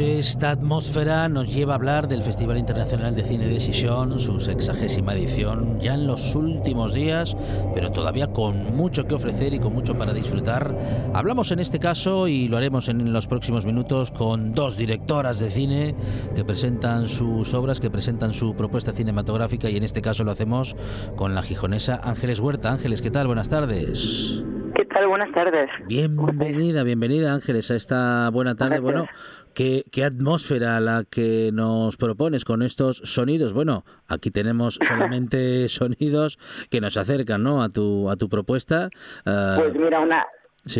Esta atmósfera nos lleva a hablar del Festival Internacional de Cine de Sisión, su sexagésima edición, ya en los últimos días, pero todavía con mucho que ofrecer y con mucho para disfrutar. Hablamos en este caso, y lo haremos en los próximos minutos, con dos directoras de cine que presentan sus obras, que presentan su propuesta cinematográfica, y en este caso lo hacemos con la gijonesa Ángeles Huerta. Ángeles, ¿qué tal? Buenas tardes. Buenas tardes. Bienvenida, bienvenida Ángeles a esta buena tarde. Bueno, ¿Qué, ¿Qué, atmósfera la que nos propones con estos sonidos? Bueno, aquí tenemos solamente sonidos que nos acercan ¿no? a, tu, a tu propuesta. Uh, pues mira, una,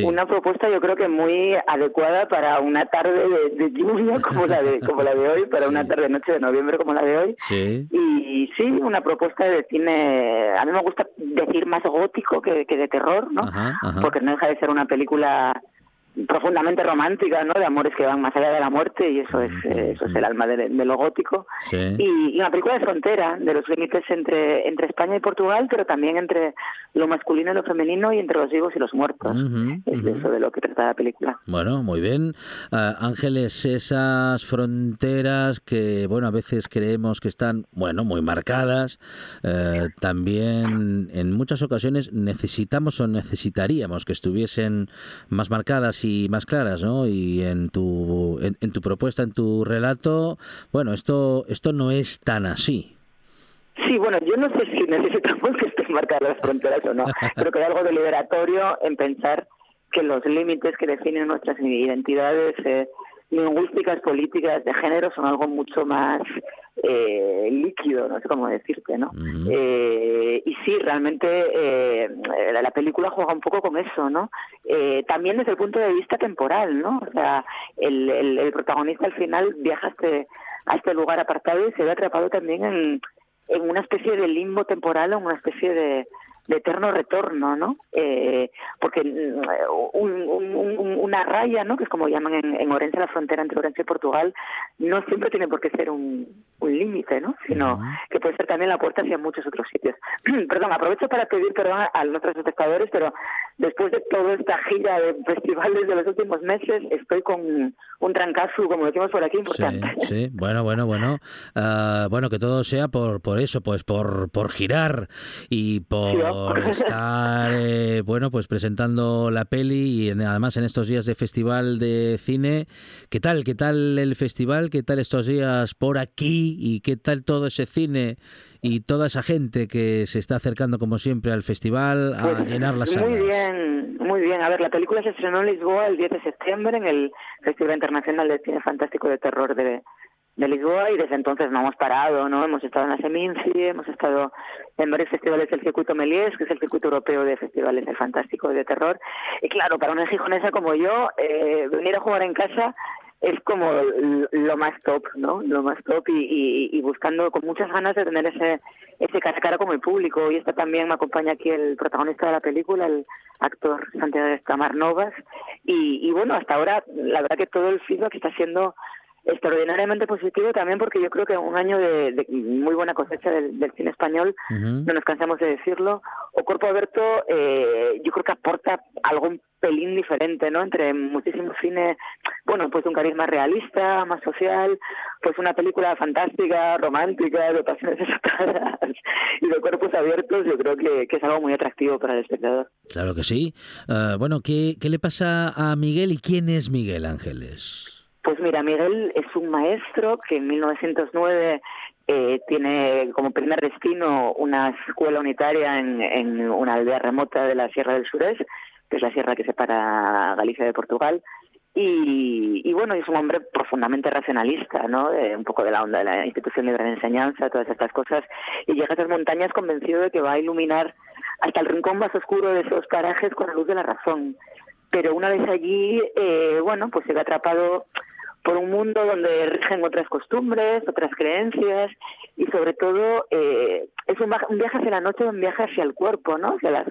Una propuesta yo creo que muy adecuada para una tarde de, lluvia como la de como la de hoy, para una tarde noche de noviembre como la de hoy. Sí. Y sí, una propuesta de cine, a mí me gusta decir más gótico que, que de terror, ¿no? Ajá, ajá. Porque no deja de ser una película profundamente romántica, ¿no? De amores que van más allá de la muerte y eso es eso es el alma de, de lo gótico. Sí. Y, y, una película de frontera, de los límites entre entre España y Portugal, pero también entre lo masculino y lo femenino y entre los vivos y los muertos. Uh -huh, es eso de lo que trata la película. Bueno, muy bien. Uh, Ángeles, esas fronteras que, bueno, a veces creemos que están, bueno, muy marcadas, uh, también en muchas ocasiones necesitamos o necesitaríamos que estuviesen más marcadas y más claras, ¿no? Y en tu, en, en tu propuesta, en tu relato, bueno, esto, esto no es tan así. Sí, bueno, yo no sé si necesitamos que estén marcadas las fronteras o no. Creo que hay algo deliberatorio en pensar que los límites que definen nuestras identidades eh, lingüísticas, políticas, de género son algo mucho más eh, líquido, no sé cómo decirte, ¿no? Uh -huh. eh, y sí, realmente eh, la película juega un poco con eso, ¿no? Eh, también desde el punto de vista temporal, ¿no? O sea, el, el, el protagonista al final viaja a este, a este lugar apartado y se ve atrapado también en, en una especie de limbo temporal o una especie de, de eterno retorno, ¿no? Eh, porque un, un, un, una raya, ¿no? Que es como llaman en, en, Orense, la frontera entre Orense y Portugal, no siempre tiene por qué ser un, un límite, ¿no? Sino uh -huh. que puede ser también la puerta hacia muchos otros sitios. perdón, aprovecho para pedir perdón a nuestros espectadores, pero después de toda esta gira de festivales de los últimos meses, estoy con un trancazo, como decimos por aquí, importante. Sí, sí. bueno, bueno, bueno. Uh, bueno, que todo sea por, por eso, pues por, por girar y por... Sí, por estar eh, bueno pues presentando la peli y en, además en estos días de festival de cine qué tal qué tal el festival qué tal estos días por aquí y qué tal todo ese cine y toda esa gente que se está acercando como siempre al festival a pues, llenar las salas. Muy bien, muy bien. A ver, la película se estrenó en Lisboa el 10 de septiembre en el Festival Internacional de Cine Fantástico de Terror de, de Lisboa y desde entonces no hemos parado, ¿no? Hemos estado en la Seminci, hemos estado en varios festivales del circuito Melies, que es el circuito europeo de festivales de fantástico y de terror. Y claro, para una gijonesa como yo, eh, venir a jugar en casa es como lo más top, ¿no? Lo más top y, y, y, buscando con muchas ganas de tener ese ese cara a cara con el público. Y esta también me acompaña aquí el protagonista de la película, el actor Santiago Estamar Novas. Y, y bueno, hasta ahora la verdad que todo el feedback está siendo extraordinariamente positivo también porque yo creo que un año de, muy buena cosecha del, cine español, no nos cansamos de decirlo, o Corpo Aberto eh, yo creo que aporta algo un pelín diferente, ¿no? Entre muchísimo cine, bueno, pues un carisma realista, más social, pues una película fantástica, romántica, de pasiones desatadas y de cuerpos abiertos, yo creo que, es algo muy atractivo para el espectador. Claro que sí. Ah, bueno, ¿qué, ¿qué le pasa a Miguel y quién es Miguel Ángeles? Pues mira, Miguel es un maestro que en 1909 eh, tiene como primer destino una escuela unitaria en, una aldea remota de la Sierra del Surés, que es la sierra que separa Galicia de Portugal. Y, bueno, es un hombre profundamente racionalista, ¿no? un poco de la onda de la institución libre de enseñanza, todas estas cosas. Y llega a esas montañas convencido de que va a iluminar hasta el rincón más oscuro de esos parajes con la luz de la razón. Pero una vez allí, eh, bueno, pues se ve atrapado por un mundo donde rigen otras costumbres, otras creencias y sobre todo eh, es un, viaje hacia la noche, un viaje hacia el cuerpo, ¿no? Hacia las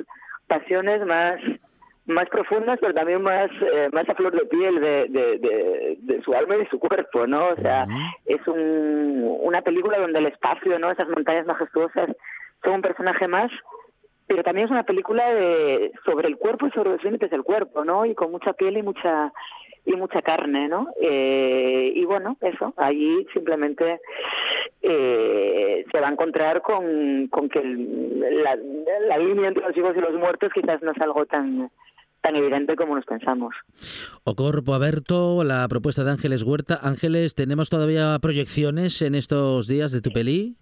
pasiones más más profundas, pero también más eh, más a flor de piel de, de, su alma y de su cuerpo, ¿no? O sea, es un, una película donde el espacio, ¿no? Esas montañas majestuosas son un personaje más, pero también es una película de sobre el cuerpo y sobre los límites del cuerpo, ¿no? Y con mucha piel y mucha y mucha carne, ¿no? Eh, y bueno, eso, allí simplemente eh, se va a encontrar con, con que la, la línea entre los vivos y los muertos quizás no es algo tan tan evidente como nos pensamos. O Corpo Aberto, la propuesta de Ángeles Huerta. Ángeles, ¿tenemos todavía proyecciones en estos días de tu peli?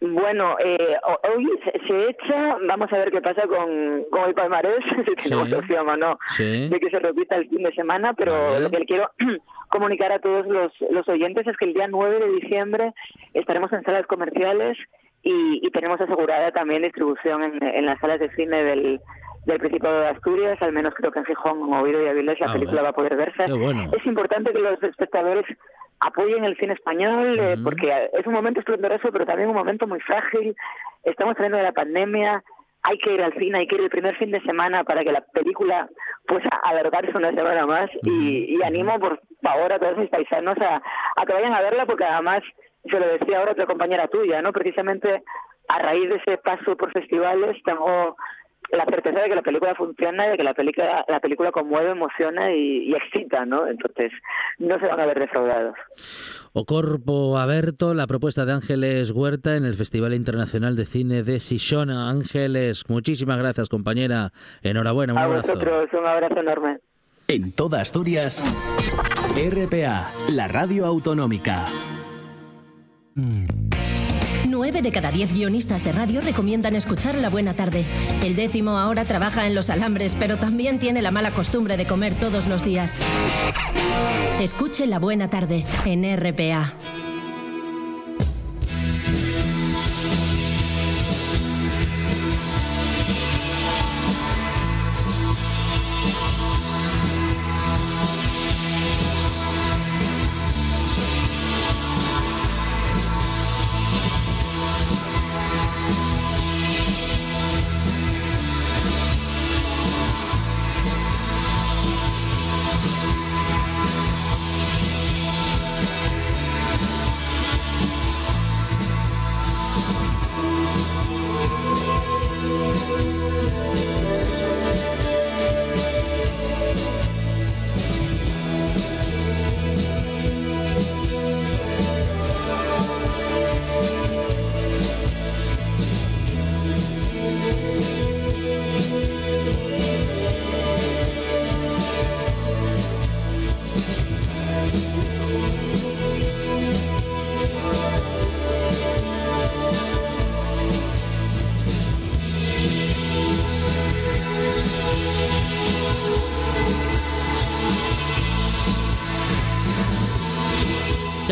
Bueno, eh, hoy se, echa, vamos a ver qué pasa con, con el palmarés, si tenemos opción o no, de que se repita el fin de semana, pero lo que le quiero comunicar a todos los, los oyentes es que el día 9 de diciembre estaremos en salas comerciales y, y tenemos asegurada también distribución en, en las salas de cine del, del Principado de Asturias, al menos creo que en Gijón, Oviedo y Avilés la ah, película va a poder verse. Es importante que los espectadores apoyen el cine español, eh, porque es un momento esplendoroso, pero también un momento muy frágil. Estamos saliendo de la pandemia, hay que ir al cine, hay que ir el primer fin de semana para que la película pueda alargarse una semana más. y, animo, por favor, a todos mis paisanos a, a que vayan a verla, porque además, se lo decía ahora otra compañera tuya, ¿no? Precisamente a raíz de ese paso por festivales, tengo la certeza de que la película funciona y de que la película la película conmueve, emociona y, excita, ¿no? Entonces no se van a ver defraudados. O Corpo Aberto, la propuesta de Ángeles Huerta en el Festival Internacional de Cine de Sishona. Ángeles, muchísimas gracias, compañera. Enhorabuena, un a abrazo. vosotros, un abrazo enorme. En toda Asturias, RPA, la radio autonómica. 9 de cada 10 guionistas de radio recomiendan escuchar La Buena Tarde. El décimo ahora trabaja en los alambres, pero también tiene la mala costumbre de comer todos los días. Escuche La Buena Tarde en RPA.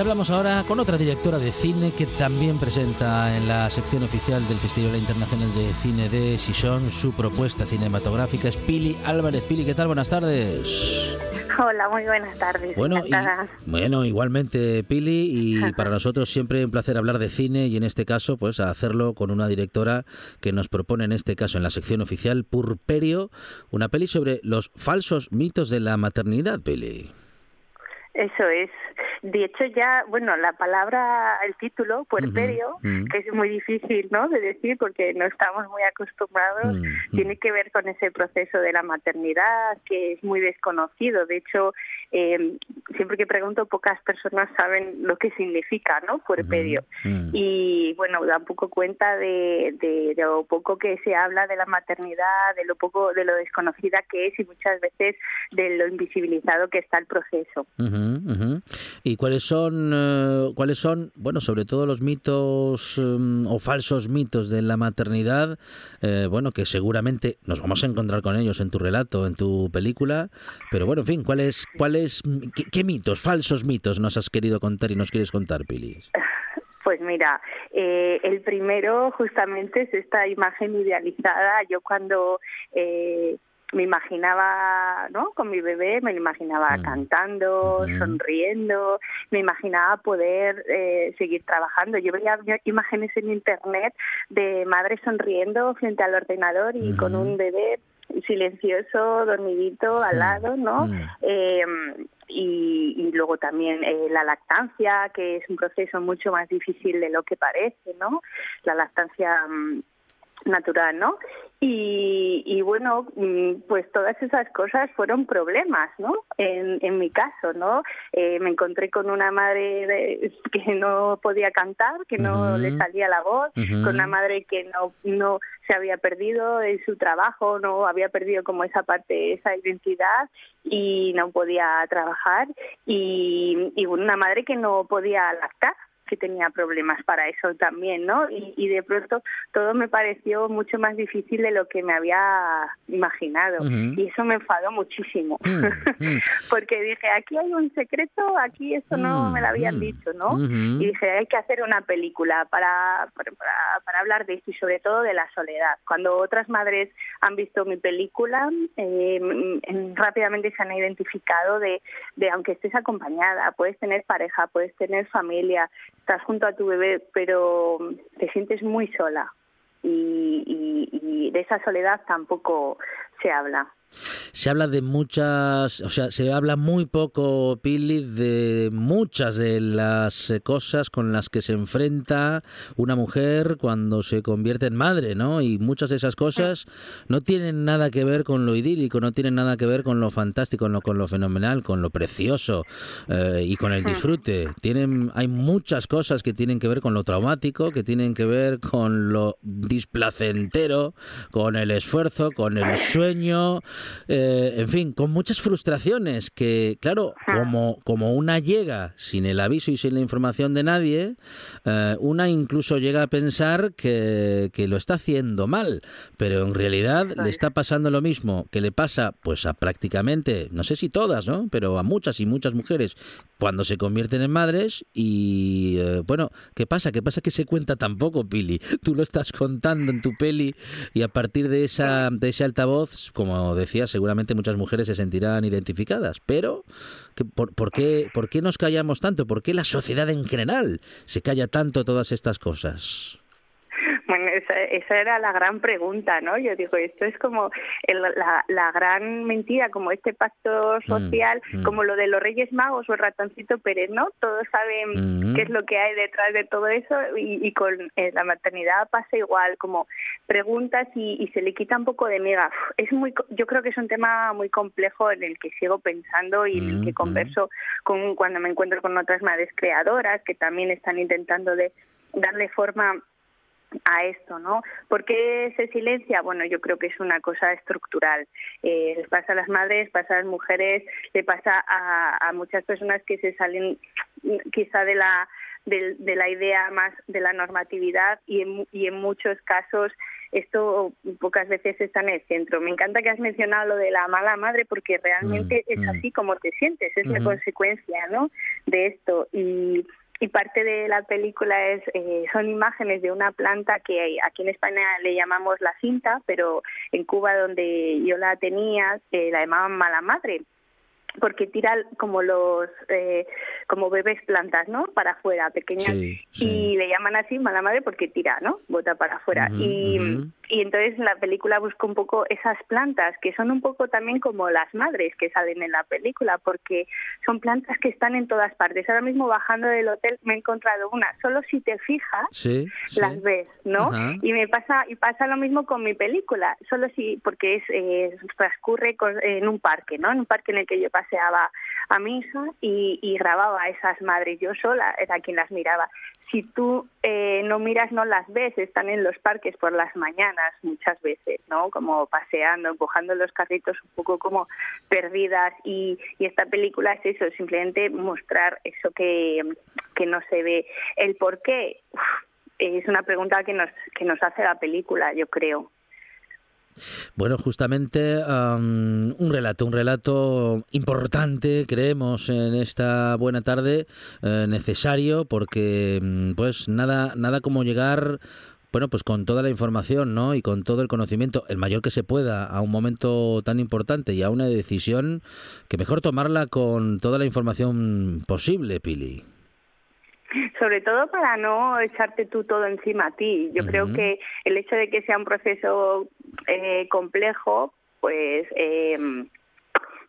Hablamos ahora con otra directora de cine que también presenta en la sección oficial del Festival Internacional de Cine de Sison su propuesta cinematográfica. Es Pili Álvarez. Pili, ¿qué tal? Buenas tardes. Hola, muy buenas tardes. Bueno, bueno, igualmente Pili y para nosotros siempre un placer hablar de cine y en este caso pues hacerlo con una directora que nos propone en este caso en la sección oficial Purperio, una peli sobre los falsos mitos de la maternidad, Pili. Eso es. De hecho, ya, bueno, la palabra, el título, puerperio, que es muy difícil, ¿no?, de decir porque no estamos muy acostumbrados, tiene que ver con ese proceso de la maternidad que es muy desconocido. De hecho, eh, siempre que pregunto, pocas personas saben lo que significa, ¿no?, puerperio. Y, bueno, da un poco cuenta de, de, de lo poco que se habla de la maternidad, de lo poco, de lo desconocida que es y muchas veces de lo invisibilizado que está el proceso. ¿Y cuáles son, eh, cuáles son, bueno, sobre todo los mitos em, o falsos mitos de la maternidad, eh, bueno, que seguramente nos vamos a encontrar con ellos en tu relato, en tu película, pero bueno, en fin, ¿cuáles, cuáles, qué, mitos, falsos mitos nos has querido contar y nos quieres contar, Pilis? Pues mira, eh, el primero justamente es esta imagen idealizada. Yo cuando eh, me imaginaba, ¿no? Con mi bebé, me imaginaba mm. cantando, sonriendo, me imaginaba poder eh, seguir trabajando. Yo veía imágenes en internet de madres sonriendo frente al ordenador y con un bebé silencioso, dormidito al lado, ¿no? Eh, y, y, luego también eh, la lactancia, que es un proceso mucho más difícil de lo que parece, ¿no? La lactancia mm, natural, ¿no? Y, y, bueno, mm, pues todas esas cosas fueron problemas, ¿no? En, en mi caso, ¿no? Eh, me encontré con una madre que no podía cantar, que no le salía la voz, con una madre que no, no se había perdido en su trabajo, no había perdido como esa parte, esa identidad y no podía trabajar y, y una madre que no podía lactar que tenía problemas para eso también, ¿no? Y, de pronto todo me pareció mucho más difícil de lo que me había imaginado. Y eso me enfadó muchísimo. Mm, mm. Porque dije, aquí hay un secreto, aquí esto no mm, me lo habían dicho, ¿no? Y dije, hay que hacer una película para, para, para, hablar de esto y sobre todo de la soledad. Cuando otras madres han visto mi película, eh, rápidamente se han identificado de, de, aunque estés acompañada, puedes tener pareja, puedes tener familia, estás junto a tu bebé, pero te sientes muy sola y, y de esa soledad tampoco se habla. Se habla de muchas, o sea, se habla muy poco, Pili, de muchas de las eh, cosas con las que se enfrenta una mujer cuando se convierte en madre, ¿no? Y muchas de esas cosas no tienen nada que ver con lo idílico, no tienen nada que ver con lo fantástico, con lo, con lo fenomenal, con lo precioso eh, y con el disfrute. Tienen, hay muchas cosas que tienen que ver con lo traumático, que tienen que ver con lo displacentero, con el esfuerzo, con el sueño eh, en fin, con muchas frustraciones que, claro, como, como una llega sin el aviso y sin la información de nadie, eh, una incluso llega a pensar que, que, lo está haciendo mal, pero en realidad le está pasando lo mismo que le pasa pues a prácticamente, no sé si todas, ¿no? Pero a muchas y muchas mujeres cuando se convierten en madres y eh, bueno, ¿qué pasa? ¿Qué pasa que se cuenta tampoco, Pili? Tú lo estás contando en tu peli y a partir de esa de ese altavoz, como decía, seguramente muchas mujeres se sentirán identificadas, pero por, por, qué, ¿por qué nos callamos tanto? ¿Por qué la sociedad en general se calla tanto todas estas cosas? Bueno, esa, esa, era la gran pregunta, ¿no? Yo digo, esto es como la, la, gran mentira, como este pacto mm, social, mm. como lo de los Reyes Magos o el ratoncito Pérez, ¿no? Todos saben mm. qué es lo que hay detrás de todo eso y, y con eh, la maternidad pasa igual, como preguntas y, y, se le quita un poco de mega. Es muy, yo creo que es un tema muy complejo en el que sigo pensando y en el que converso con cuando me encuentro con otras madres creadoras que también están intentando de darle forma a esto, ¿no? ¿Por qué se silencia? Bueno, yo creo que es una cosa estructural. Eh, les pasa a las madres, pasa a las mujeres, le pasa a, a muchas personas que se salen quizá de la de, de, la idea más de la normatividad y en, y en muchos casos esto pocas veces está en el centro. Me encanta que has mencionado lo de la mala madre porque realmente mm, es mm. así como te sientes, es la consecuencia ¿no? de esto. Y y parte de la película es eh, son imágenes de una planta que aquí en España le llamamos la cinta, pero en Cuba donde yo la tenía eh, la llamaban mala madre porque tira como los eh, como bebés plantas no para afuera pequeñas. Y le llaman así mala madre porque tira no bota para afuera. Y, y entonces en la película busco un poco esas plantas que son un poco también como las madres que salen en la película porque son plantas que están en todas partes. Ahora mismo bajando del hotel me he encontrado una. Solo si te fijas las ves no y me pasa y pasa lo mismo con mi película. Solo si porque es eh, transcurre en un parque no en un parque en el que yo paso paseaba a mi hija y, grababa a esas madres. Yo sola era quien las miraba. Si tú eh, no miras, no las ves. Están en los parques por las mañanas muchas veces, ¿no? Como paseando, empujando los carritos un poco como perdidas. Y, esta película es eso, simplemente mostrar eso que, que no se ve. El por qué es una pregunta que nos, que nos hace la película, yo creo. Bueno, justamente un relato, un relato importante, creemos, en esta buena tarde, eh, necesario, porque mm, pues nada, nada como llegar bueno, pues con toda la información, ¿no? Y con todo el conocimiento, el mayor que se pueda, a un momento tan importante y a una decisión que mejor tomarla con toda la información posible, Pili sobre todo para no echarte tú todo encima a ti. Yo creo que el hecho de que sea un proceso eh, complejo, pues eh,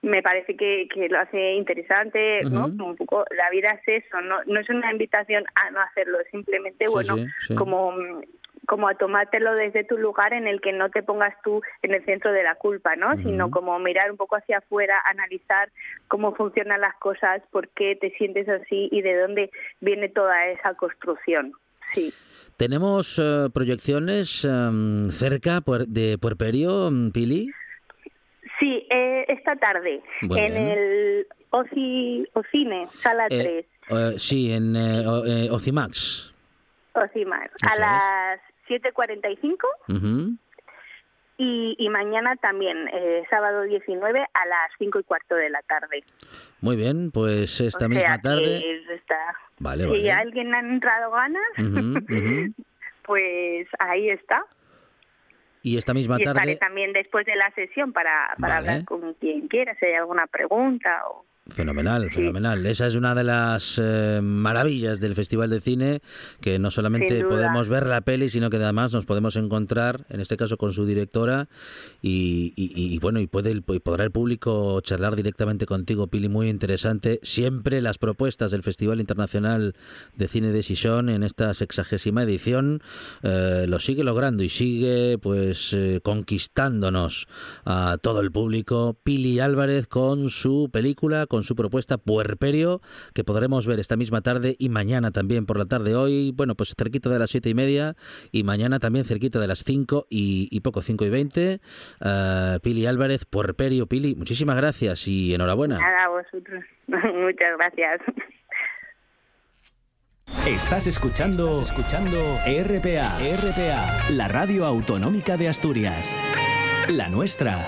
me parece que, que, lo hace interesante, ¿no? Un poco la vida es eso, no, no es una invitación a no hacerlo, simplemente, bueno, como como a tomártelo desde tu lugar en el que no te pongas tú en el centro de la culpa, ¿no? Sino como mirar un poco hacia afuera, analizar cómo funcionan las cosas, por qué te sientes así y de dónde viene toda esa construcción. Sí. ¿Tenemos eh, proyecciones em, cerca de Puerperio, Pili? Sí, eh, esta tarde en el Oci, Ocine, sala 3. Eh, sí, en Ocimax. Ocimax, a las 7.45. Y, y, mañana también, eh, sábado 19 a las 5 y cuarto de la tarde. Muy bien, pues esta misma tarde. Vale, si alguien ha entrado ganas, pues ahí está. Y esta misma y tarde. También después de la sesión para, para hablar con quien quiera, si hay alguna pregunta o. Fenomenal, fenomenal. Esa es una de las eh, maravillas del Festival de Cine, que no solamente podemos ver la peli, sino que además nos podemos encontrar, en este caso con su directora, y, bueno, y puede podrá el público charlar directamente contigo, Pili, muy interesante. Siempre las propuestas del Festival Internacional de Cine de Sison en esta sexagésima edición eh, lo sigue logrando y sigue pues eh, conquistándonos a todo el público. Pili Álvarez con su película, con su propuesta Puerperio, que podremos ver esta misma tarde y mañana también por la tarde. Hoy, bueno, pues cerquita de las siete y media y mañana también cerquita de las cinco y, poco, cinco y veinte. Uh, Pili Álvarez, Puerperio. Pili, muchísimas gracias y enhorabuena. Nada, a vosotros. Muchas gracias. Estás escuchando, escuchando RPA, RPA, la radio autonómica de Asturias. La nuestra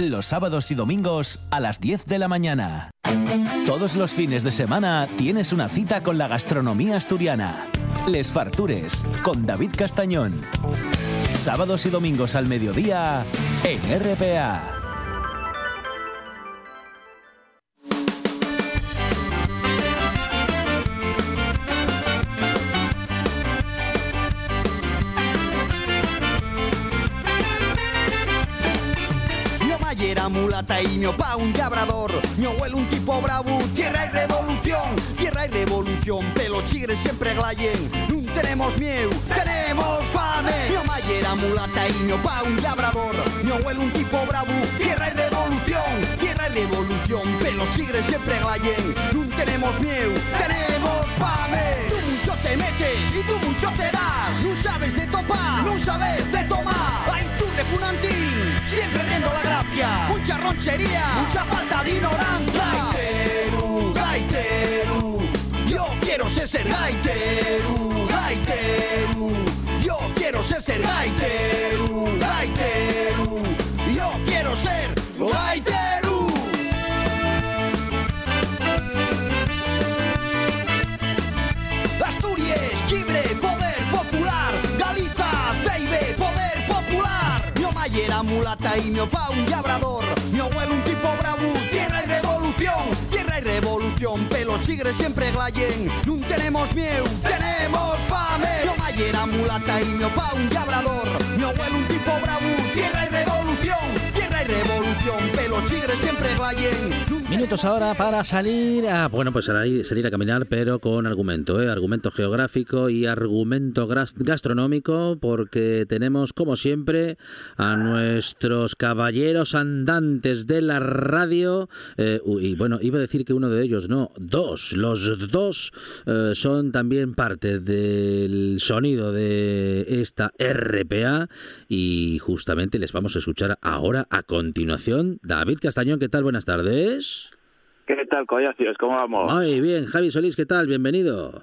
los sábados y domingos a las 10 de la mañana. Todos los fines de semana tienes una cita con la gastronomía asturiana. Les Fartures, con David Castañón. Sábados y domingos al mediodía en RPA. Mulata y mi opa un labrador. Mi abuelo un tipo bravo, tierra y revolución, tierra y revolución. Pero los chigres siempre glayen, no tenemos miedo, tenemos fame. Mi mamá era mulata y mi opa un labrador. Mi abuelo un tipo bravo, tierra y revolución, tierra y revolución. Pero los chigres siempre glayen, no tenemos miedo, tenemos fame. Tú mucho te metes y tú mucho te das. No sabes de topar, no sabes de tomar doble punantín, siempre riendo la gracia, mucha ronchería, mucha falta de ignorancia. Gaiteru, gaiteru, yo quiero ser ser gaiteru, gaiteru, yo quiero ser ser gaiteru, gaiteru, yo quiero ser gaiteru. Y mi opa un labrador. Mi abuelo un tipo bravo, tierra y revolución. Tierra y revolución, pelos chigres siempre glayen. No tenemos miedo, tenemos fame. Mayer era mulata y mi opa un labrador. Mi abuelo un tipo bravo, tierra y revolución. Tierra y revolución, chigres siempre glayen. Minutos ahora para salir a, bueno, pues salir, a caminar, pero con argumento, ¿eh? argumento geográfico y argumento gastronómico, porque tenemos, como siempre, a nuestros caballeros andantes de la radio, eh, y bueno, iba a decir que uno de ellos, no, dos, los dos eh, son también parte del sonido de esta RPA, y justamente les vamos a escuchar ahora a continuación. Castañón, ¿qué tal? Buenas tardes. ¿Qué tal, collacios? ¿Cómo vamos? Muy bien, Javi Solís, ¿qué tal? Bienvenido.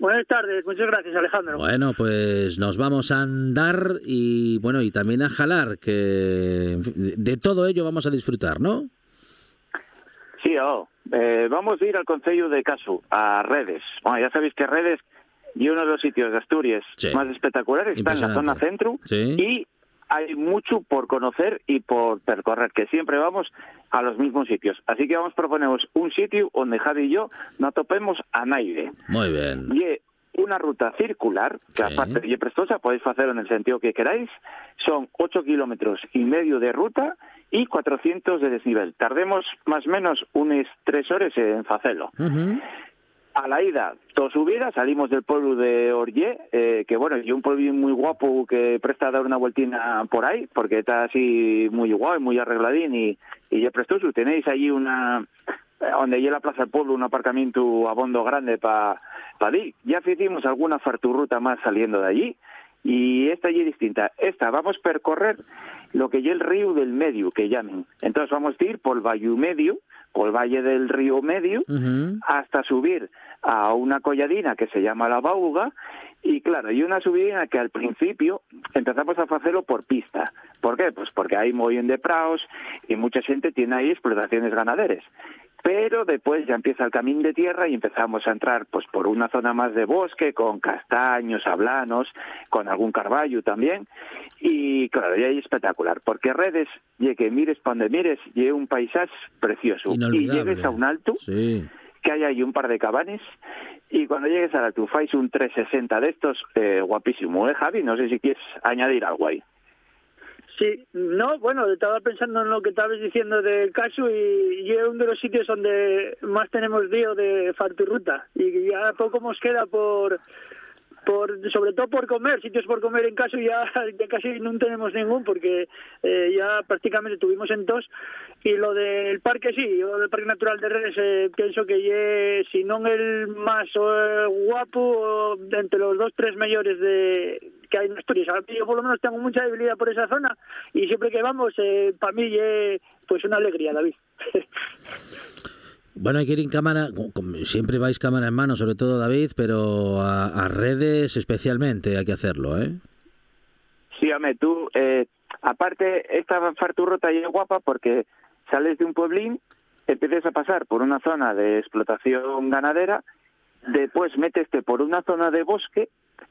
Buenas tardes, muchas gracias Alejandro. Bueno, pues nos vamos a andar y bueno, y también a jalar, que de todo ello vamos a disfrutar, ¿no? Sí, oh. Eh, vamos a ir al Concello de Casu, a Redes. Bueno, ya sabéis que Redes y uno de los sitios de Asturias Sí. más espectaculares está en la zona centro Sí. y hay mucho por conocer y por percorrer, que siempre vamos a los mismos sitios. Así que vamos a proponeros un sitio donde Javi y yo nos topemos a Naide. Muy bien. Y una ruta circular, que Sí. aparte de prestosa, podéis hacerlo en el sentido que queráis. Son 8 kilómetros y medio de ruta y 400 de desnivel. Tardemos más o menos unas 3 horas en hacerlo. A la ida, toda subida, salimos del pueblo de Orllé, eh, que bueno, y un pueblo muy guapo que presta a dar una vueltina por ahí, porque está así muy guay, muy arregladín y, y prestoso. Tenéis allí una, donde hay la plaza del pueblo, un aparcamiento a bondo grande para pa ir. Ya hicimos alguna farturruta más saliendo de allí y esta allí es distinta. Esta vamos a percorrer lo que es el río del medio, que llamen. Entonces vamos a ir por el Valle Medio, por el Valle del Río Medio, hasta subir a una colladina que se llama la Bauga y claro, hay una subidina que al principio empezamos a hacerlo por pista. ¿Por qué? Pues porque hay mogollón de praos y mucha gente tiene ahí explotaciones ganaderas. Pero después ya empieza el camino de tierra y empezamos a entrar pues por una zona más de bosque con castaños, hablanos, con algún carballo también. Y claro, y ahí espectacular, porque redes, y que mires para donde mires, y un paisaje precioso. Y llegues a un alto, Sí. que hay ahí un par de cabanes y cuando llegues a la tufáis un 360 de estos, eh, guapísimo, ¿eh, Javi? No sé si quieres añadir algo ahí. Sí, no, bueno, estaba pensando en lo que estabas diciendo del caso y, y es uno de los sitios donde más tenemos lío de farturruta y ya poco nos queda por por sobre todo por comer, sitios por comer en caso ya, casi no tenemos ningún porque eh, ya prácticamente tuvimos en dos. Y lo del parque sí, lo del Parque Natural de Redes eh, pienso que ye, si no el más eh, guapo entre los dos tres mayores de que hay en Asturias. Yo por lo menos tengo mucha debilidad por esa zona y siempre que vamos, eh, para mí es pues una alegría, David. Bueno, hay que ir en cámara, siempre vais cámara en mano, sobre todo David, pero a, a redes especialmente hay que hacerlo, ¿eh? Sí, hombre, tú, eh, aparte, esta farturrota ya es guapa porque sales de un pueblín, empiezas a pasar por una zona de explotación ganadera, después meteste por una zona de bosque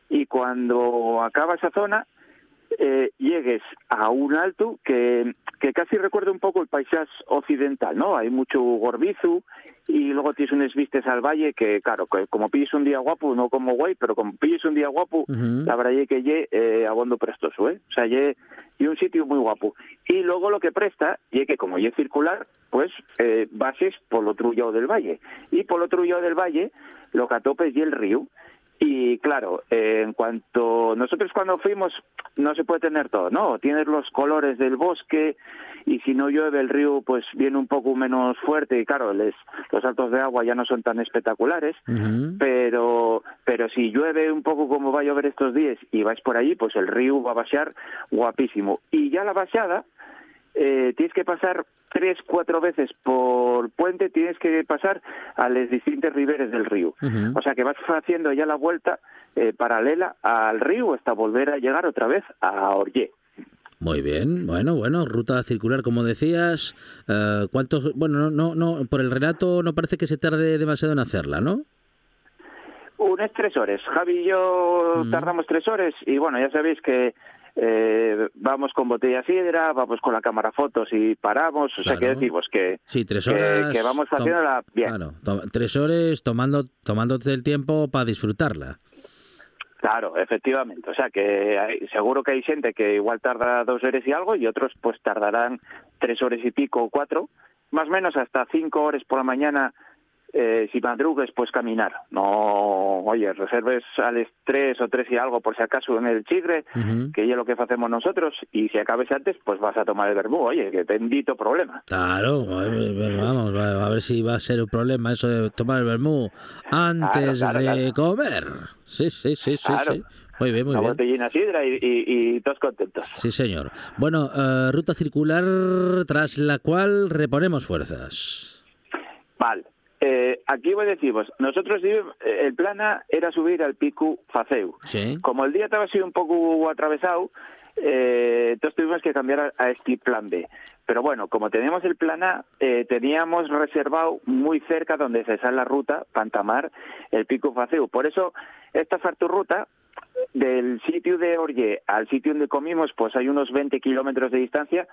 y cuando acaba esa zona eh, llegues a un alto que, que casi recuerda un poco el paisaje occidental, ¿no? Hay mucho gorbizu y luego tienes unas vistas al valle que, claro, que como pilles un día guapo, no como guay, pero como pilles un día guapo, Ujú. la verdad es que lle eh, abondo prestoso, ¿eh? O sea, lle, y un sitio muy guapo. Y luego lo que presta, y que como lle circular, pues eh, bases por lo otro lado del valle. Y por lo otro lado del valle, lo que atopes y el río. Y claro, eh, en cuanto nosotros cuando fuimos no se puede tener todo, ¿no? Tienes los colores del bosque y si no llueve el río pues viene un poco menos fuerte y claro, les, los saltos de agua ya no son tan espectaculares, pero pero si llueve un poco como va a llover estos días y vais por allí, pues el río va a baixar guapísimo. Y ya la baixada eh, tienes que pasar tres, cuatro veces por puente, tienes que pasar a las distintas riberes del río. O sea que vas haciendo ya la vuelta eh, paralela al río hasta volver a llegar otra vez a Orllé. Muy bien, bueno, bueno, ruta circular, como decías. Eh, ¿Cuántos? Bueno, no, no, por el relato no parece que se tarde demasiado en hacerla, ¿no? Unas tres horas. Javi y yo tardamos tres horas y bueno, ya sabéis que eh, vamos con botella sidra, vamos con la cámara fotos y paramos, o sea que decimos que, sí, tres horas, que, vamos haciéndola bien. Claro, tres horas tomando, tomándote el tiempo para disfrutarla. Claro, efectivamente. O sea que seguro que hay gente que igual tarda dos horas y algo y otros pues tardarán tres horas y pico o cuatro, más o menos hasta cinco horas por la mañana eh, si madrugues, pues caminar. No, oye, reserves a las tres o tres y algo por si acaso en el chigre, que es lo que hacemos nosotros, y si acabes antes, pues vas a tomar el vermú. Oye, que bendito problema. Claro, vamos, a ver si va a ser un problema eso de tomar el vermú antes de comer. Sí, sí, sí, sí, sí. Muy bien, muy Una bien. botellina sidra y, y, todos contentos. Sí, señor. Bueno, eh, ruta circular tras la cual reponemos fuerzas. Vale. Eh, aquí voy a deciros, nosotros eh, el plan A era subir al pico Faceu. Como el día estaba así un poco atravesado, eh, entonces tuvimos que cambiar a, este plan B. Pero bueno, como teníamos el plan A, eh, teníamos reservado muy cerca donde se sale la ruta, Pantamar, el pico Faceu. Por eso, esta ruta del sitio de Orje al sitio donde comimos, pues hay unos 20 kilómetros de distancia,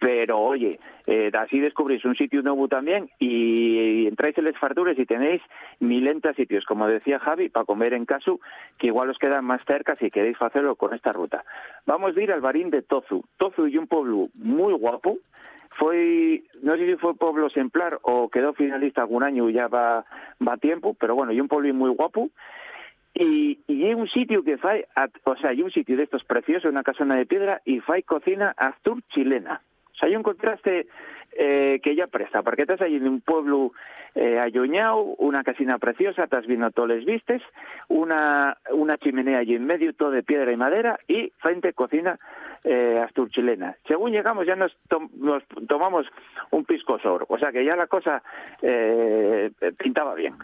pero oye, eh, así descubrís un sitio nuevo también y, entráis en las farturas y tenéis milenta sitios, como decía Javi, para comer en caso, que igual os quedan más cerca si queréis hacerlo con esta ruta. Vamos a ir al barín de Tozu. Tozu y un pueblo muy guapo, fue, no sé si fue pueblo ejemplar o quedó finalista algún año y ya va, va tiempo, pero bueno, y un pueblo muy guapo. Y, hay un sitio que fai, o sea, hay un sitio de estos preciosos, una casona de piedra, y fai cocina astur chilena sea, hay un contraste eh, que ya presta, porque estás allí en un pueblo eh, una casina preciosa, estás viendo todos los vistes, una, una chimenea allí en medio, todo de piedra y madera, y frente cocina eh, asturchilena. Según llegamos ya nos, nos tomamos un pisco sor, o sea que ya la cosa eh, pintaba bien.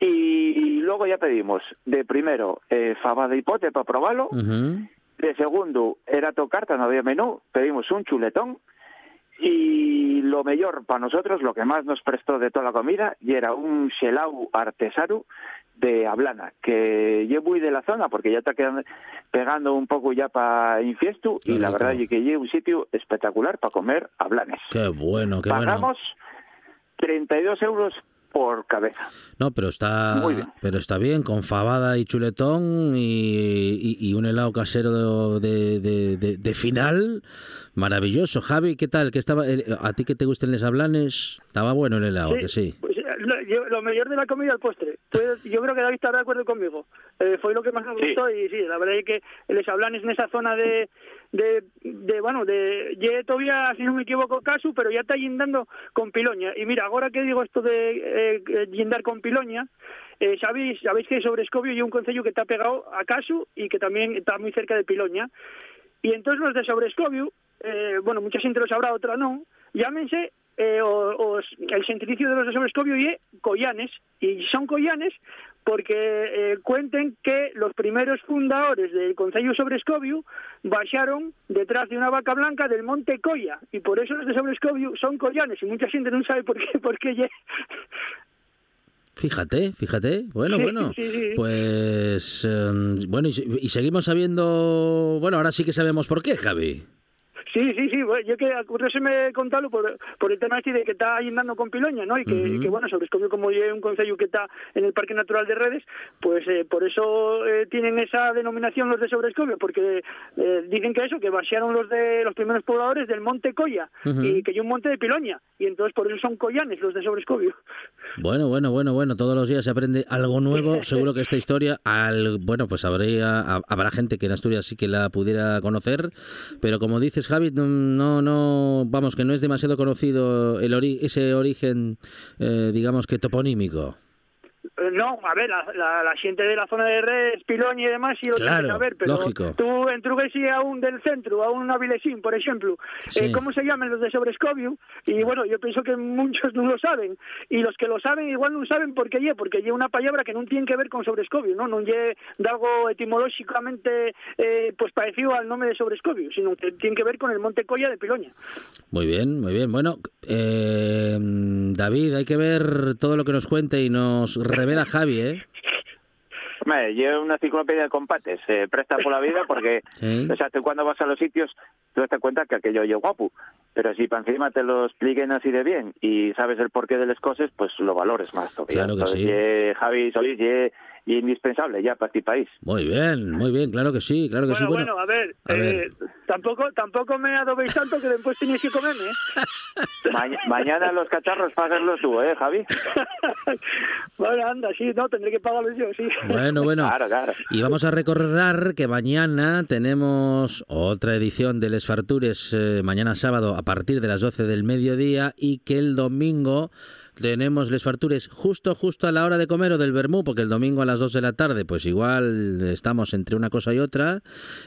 Y, luego ya pedimos, de primero, eh, fabada y pote para probarlo, de segundo, era tocarta, no había menú, pedimos un chuletón, y lo mejor para nosotros, lo que más nos prestó de toda la comida, y era un xelau artesano de Ablana, que yo muy de la zona porque ya está quedando, pegando un poco ya para infiesto y la verdad es que llevo un sitio espectacular para comer ablanes. Qué bueno, qué Pagamos 32 euros por cabeza. No, pero está, pero está bien, con fabada y chuletón y, un helado casero de, de, final, maravilloso. Javi, ¿qué tal? ¿Qué estaba, ¿A ti que te gusten los hablanes? Estaba bueno el helado, que sí. Pues, lo, mejor de la comida el postre. yo creo que David estará de acuerdo conmigo. Eh, fue lo que más me gustó y sí, la verdad es que les hablanes en esa zona de, de, de bueno, de todavía, si no me equivoco, caso, pero ya está yendando con Piloña. Y mira, ahora que digo esto de eh, yendar con Piloña, eh, sabéis, sabéis que sobre Escobio hay un concello que está pegado a Casu y que también está muy cerca de Piloña. Y entonces los de sobre Escobio, eh, bueno, mucha gente lo sabrá, otra no, llámense eh, o, el gentilicio de los de Sobrescobio y collanes, y son collanes porque eh, cuenten que los primeros fundadores del Concello Sobrescobio bajaron detrás de una vaca blanca del Monte Colla, y por eso los de Sobrescobio son collanes, y mucha gente no sabe por qué, por qué Fíjate, fíjate. Bueno, bueno. Pues em, bueno, y, y, seguimos sabiendo. Bueno, ahora sí que sabemos por qué, Javi. Sí, sí, sí, yo que me contarlo por, por el tema este de que está yendo con Piloña, ¿no? Y que, que bueno, Sobrescobio como es un concello que está en el Parque Natural de Redes, pues eh, por eso eh, tienen esa denominación los de Sobrescobio, porque eh, dicen que eso, que vaciaron los de los primeros pobladores del Monte Colla y que hay un monte de Piloña, y entonces por eso son collanes los de Sobrescobio. Bueno, bueno, bueno, bueno, todos los días se aprende algo nuevo, seguro que esta historia, al bueno, pues habría, habrá gente que en Asturias sí que la pudiera conocer, pero como dices, Javi, no, no, vamos, que no es demasiado conocido el ese origen, eh, digamos que toponímico. Eh, no, a ver, la, la, la gente de la zona de red, Piloña y demás, sí lo Claro, pero lógico. tú en Truguesi a un del centro, a un Avilesín, por ejemplo, Sí. eh, ¿cómo se llaman los de Sobrescobio? Y bueno, yo pienso que muchos no lo saben, y los que lo saben igual no saben por qué lle, porque lle una palabra que no tiene que ver con Sobrescobio, ¿no? No lle de algo etimológicamente eh, pues parecido al nombre de Sobrescobio, sino que tiene que ver con el Monte Colla de Piloña. Muy bien, muy bien. Bueno, eh, David, hay que ver todo lo que nos cuente y nos revela Javi, ¿eh? Hombre, lleva una enciclopedia de combates, se presta por la vida porque, Sí. o sea, tú cuando vas a los sitios, tú te das cuenta que aquello es guapo, pero si para encima te lo expliquen así de bien y sabes el porqué de las cosas, pues lo valores más todavía. Claro que Entonces, sí. ye Javi Solís, ye, ye indispensable ya para este país. Muy bien, muy bien, claro que sí, claro que Bueno, sí. bueno, a ver, a eh, ver. tampoco tampoco me adobéis tanto que después tenéis que comerme, ¿eh? Ma- mañana los cacharros pásenlos tú, ¿eh, Javi? bueno, anda, sí, no, tendré que pagarlos yo, sí. Bueno, bueno. Claro, claro. Y vamos a recordar que mañana tenemos otra edición de Les Fartures, eh, mañana sábado a partir de las 12 del mediodía y que el domingo tenemos Les Fartures justo, justo a la hora de comer o del vermú, porque el domingo a las 2 de la tarde, pues igual estamos entre una cosa y otra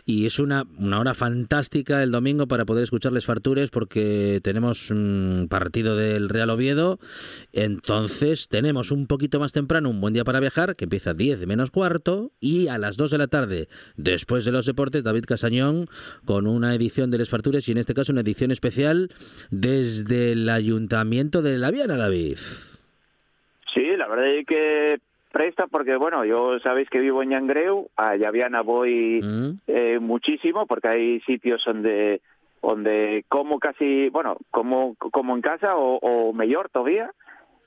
y es una, una hora fantástica el domingo para poder escuchar Les Fartures porque tenemos mm, partido del Real Oviedo, entonces tenemos un poquito más temprano un buen día para viajar, que empieza a 10 menos cuarto, y a las 2 de la tarde, después de los deportes, David Casañón con una edición de Les Fartures y en este caso una edición especial desde el Ayuntamiento de La Viana, David. Sí, la verdad es que presta porque, bueno, yo sabéis que vivo en Ñangreu, a Llaviana voy Mm. eh, muchísimo porque hay sitios donde donde como casi, bueno, como como en casa o, o mejor todavía.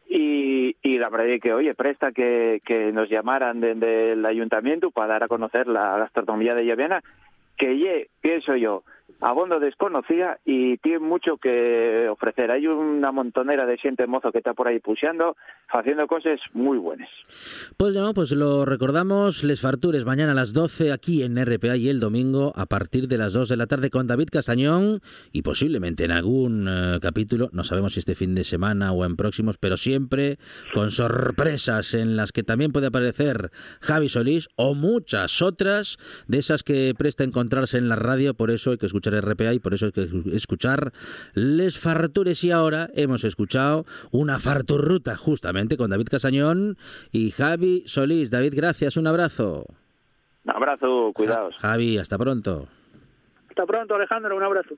Y, y la verdad es que, oye, presta que, que nos llamaran desde el ayuntamiento para dar a conocer la gastronomía de Llaviana, que ye, pienso yo, abondo desconocía y tiene mucho que ofrecer. Hay una montonera de gente mozo que está por ahí puseando, haciendo cosas muy buenas. Pues no, pues lo recordamos, Les Fartures, mañana a las 12 aquí en RPA y el domingo a partir de las 2 de la tarde con David Castañón y posiblemente en algún eh, capítulo, no sabemos si este fin de semana o en próximos, pero siempre con sorpresas en las que también puede aparecer Javi Solís o muchas otras de esas que presta encontrarse en la radio, por eso hay que escuchar RPA y por eso hay que escuchar Les Fartures y ahora hemos escuchado una farturruta justamente con David Casañón y Javi Solís. David, gracias, un abrazo. Un abrazo, cuidaos. Javi, hasta pronto. Hasta pronto, Alejandro, un abrazo.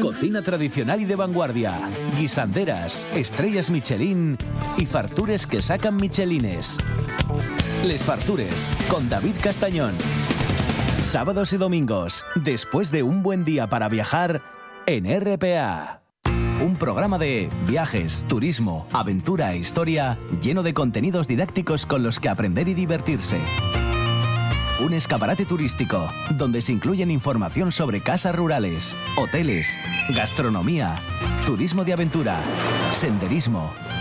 Cocina tradicional y de vanguardia, guisanderas, estrellas Michelin y fartures que sacan Michelines. Les Fartures con David Castañón. Sábados y domingos, después de un buen día para viajar en RPA. Un programa de viajes, turismo, aventura e historia lleno de contenidos didácticos con los que aprender y divertirse. Un escaparate turístico donde se incluyen información sobre casas rurales, hoteles, gastronomía, turismo de aventura, senderismo,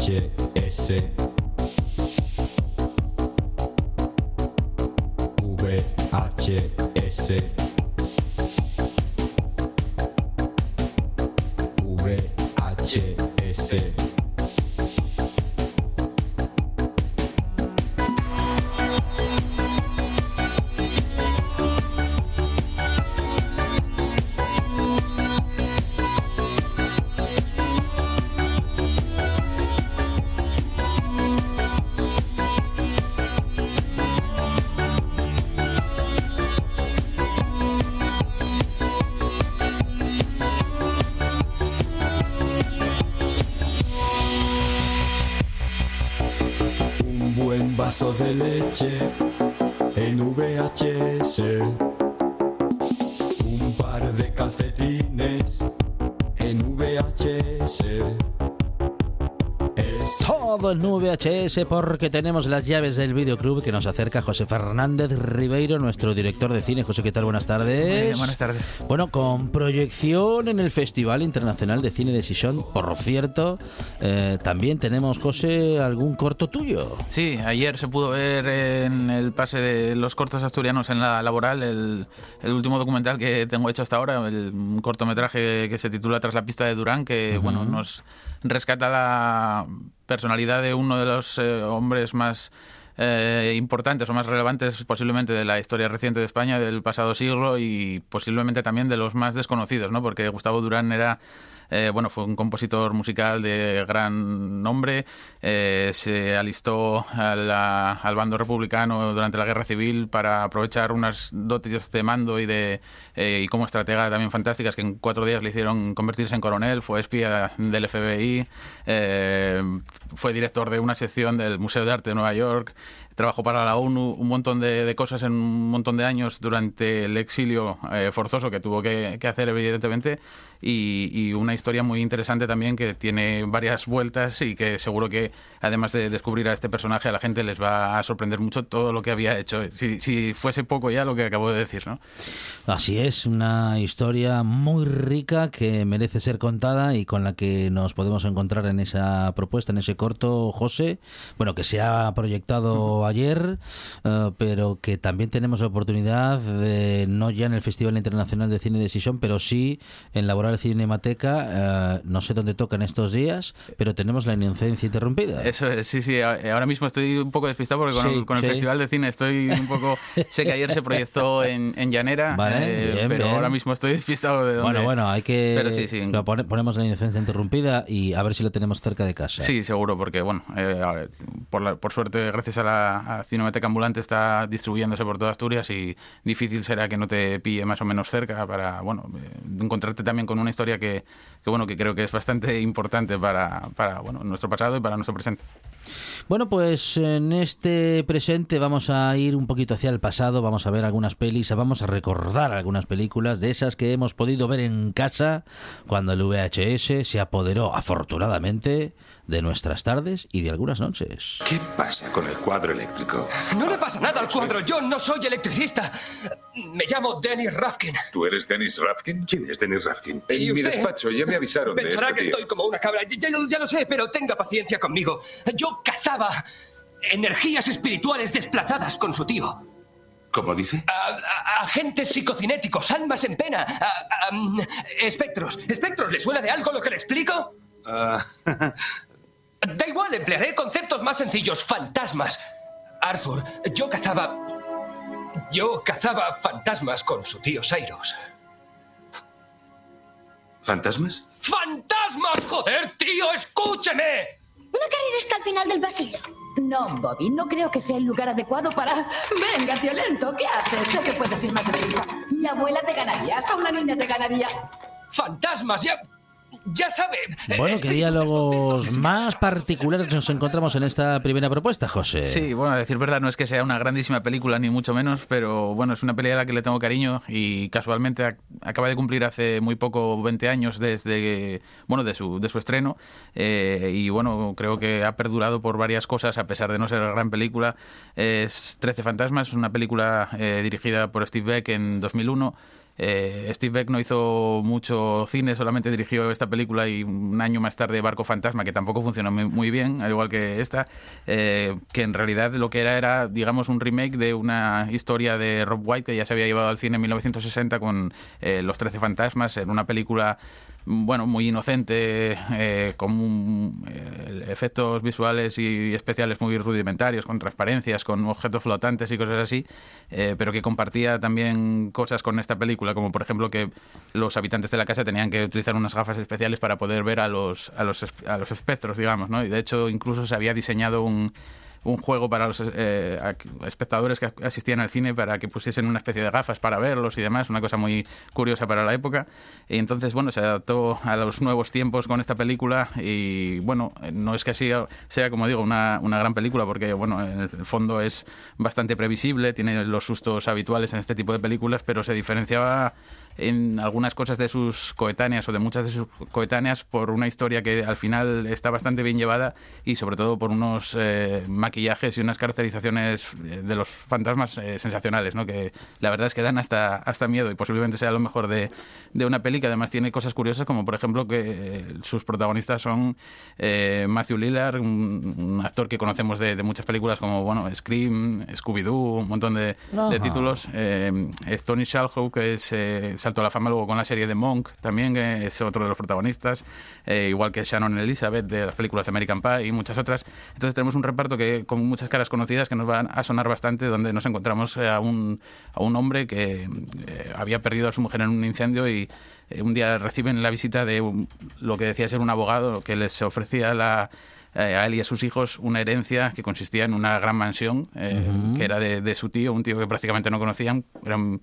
VHS VHS VHS buen VHS porque tenemos las llaves del videoclub que nos acerca José Fernández Ribeiro, nuestro director de cine. José, ¿qué tal? Buenas tardes. buenas tardes. Bueno, con proyección en el Festival Internacional de Cine de Sison, por cierto, eh, también tenemos, José, algún corto tuyo. Sí, ayer se pudo ver en el pase de los cortos asturianos en la laboral el, el último documental que tengo hecho hasta ahora, el, un cortometraje que se titula Tras la pista de Durán, que bueno, nos rescata la personalidad de uno de los eh, hombres más eh, importantes o más relevantes posiblemente de la historia reciente de España del pasado siglo y posiblemente también de los más desconocidos, ¿no? Porque Gustavo Durán era eh, bueno, fue un compositor musical de gran nombre. Eh, se alistó al bando republicano durante la guerra civil para aprovechar unas dotes de mando y de eh, y como estratega también fantásticas que en cuatro días le hicieron convertirse en coronel. Fue espía del FBI. fue director de una sección del Museo de Arte de Nueva York trabajó para la ONU un montón de, cosas en un montón de años durante el exilio forzoso que tuvo que, que hacer, evidentemente, y, una historia muy interesante también que tiene varias vueltas y que seguro que además de descubrir a este personaje a la gente les va a sorprender mucho todo lo que había hecho, si, si fuese poco ya lo que acabo de decir, ¿no? Así es, una historia muy rica que merece ser contada y con la que nos podemos encontrar en esa propuesta, en ese corto, José, bueno, que se ha proyectado ayer, eh, pero que también tenemos la oportunidad de, no ya en el Festival Internacional de Cine de Sison, pero sí en la Cinemateca, eh, no sé dónde tocan estos días, pero tenemos la inocencia interrumpida. Eso es, sí, sí. Ahora mismo estoy un poco despistado porque con, el, Festival de Cine estoy un poco. sé que ayer se proyectó en, en Llanera, eh, pero ahora mismo estoy despistado de dónde. Bueno, bueno, hay que. Pero sí, sí. ponemos la inocencia interrumpida y a ver si lo tenemos cerca de casa. Sí, seguro, porque, bueno, eh, por, por suerte, gracias a la Cinemateca Ambulante está distribuyéndose por toda Asturias y difícil será que no te pille más o menos cerca para, bueno, encontrarte también con una historia que, bueno, que creo que es bastante importante para, para bueno, nuestro pasado y para nuestro presente. Bueno, pues en este presente vamos a ir un poquito hacia el pasado, vamos a ver algunas pelis, vamos a recordar algunas películas de esas que hemos podido ver en casa cuando el VHS se apoderó afortunadamente de nuestras tardes y de algunas noches. ¿Qué pasa con el cuadro eléctrico? No le pasa nada al cuadro, yo no soy electricista. Me llamo Dennis Rafkin. ¿Tú eres Dennis Rafkin? ¿Quién es Dennis Rafkin? En mi despacho ya me avisaron de Pensará este que estoy como una cabra, ya, ya lo sé, pero tenga paciencia conmigo. Yo cazaba energías espirituales desplazadas con su tío. ¿Cómo dice? agentes psicocinéticos, almas en pena, espectros. ¿Espectros? ¿Le suena de algo lo que le explico? Ah, Da igual, emplearé conceptos más sencillos. Fantasmas. Arthur, yo cazaba... Yo cazaba fantasmas con su tío Cyrus. ¿Fantasmas? ¡Fantasmas! ¡Joder, tío! ¡Escúcheme! Una carrera está al final del pasillo. No, Bobby, no creo que sea el lugar adecuado para... Venga, tío lento, ¿qué haces? Sé que puedes ir más deprisa. Mi abuela te ganaría, hasta una niña te ganaría. ¡Fantasmas! Ya... Ya sabe. Bueno, ¿qué diálogos más particulares nos encontramos en esta primera propuesta, José? Sí, bueno, a decir verdad, no es que sea una grandísima película, ni mucho menos, pero bueno, es una película a la que le tengo cariño y casualmente acaba de cumplir hace muy poco 20 años desde, bueno, de su, de su estreno eh, y bueno, creo que ha perdurado por varias cosas, a pesar de no ser gran película. Es 13 Fantasmas, una película eh, dirigida por Steve Beck en 2001 eh, Steve Beck no hizo mucho cine, solamente dirigió esta película y un año más tarde Barco Fantasma, que tampoco funcionó muy, bien, al igual que esta, eh, que en realidad lo que era era, digamos, un remake de una historia de Rob White que ya se había llevado al cine en 1960 con eh, Los Trece Fantasmas, en una película bueno, muy inocente, eh, con eh, efectos visuales y especiales muy rudimentarios, con transparencias, con objetos flotantes y cosas así, eh, pero que compartía también cosas con esta película, como por ejemplo que los habitantes de la casa tenían que utilizar unas gafas especiales para poder ver a los, a los, a los espectros, digamos, ¿no? Y de hecho incluso se había diseñado un un juego para los eh, espectadores que asistían al cine para que pusiesen una especie de gafas para verlos y demás, una cosa muy curiosa para la época. Y entonces, bueno, se adaptó a los nuevos tiempos con esta película y, bueno, no es que sea, sea como digo, una, una gran película porque, bueno, en el fondo es bastante previsible, tiene los sustos habituales en este tipo de películas, pero se diferenciaba en algunas cosas de sus coetáneas o de muchas de sus coetáneas por una historia que al final está bastante bien llevada y sobre todo por unos eh, maquillajes y unas caracterizaciones de los fantasmas eh, sensacionales, ¿no? que la verdad es que dan hasta, hasta miedo y posiblemente sea lo mejor de, de una peli que además tiene cosas curiosas como por ejemplo que eh, sus protagonistas son Matthew Lillard, un, actor que conocemos de, muchas películas como bueno Scream, Scooby-Doo, un montón de, títulos, Tony Shalhoub que es saltó a la fama luego con la serie de Monk también, que es otro de los protagonistas, igual que Shannon Elizabeth de las películas de American Pie y muchas otras. Entonces tenemos un reparto que con muchas caras conocidas que nos van a sonar bastante, donde nos encontramos a un, a un hombre que eh, había perdido a su mujer en un incendio y eh, un día reciben la visita de lo que decía ser un abogado que les ofrecía la, eh, a él y a sus hijos una herencia que consistía en una gran mansión que era de, de, su tío, un tío que prácticamente no conocían, era un,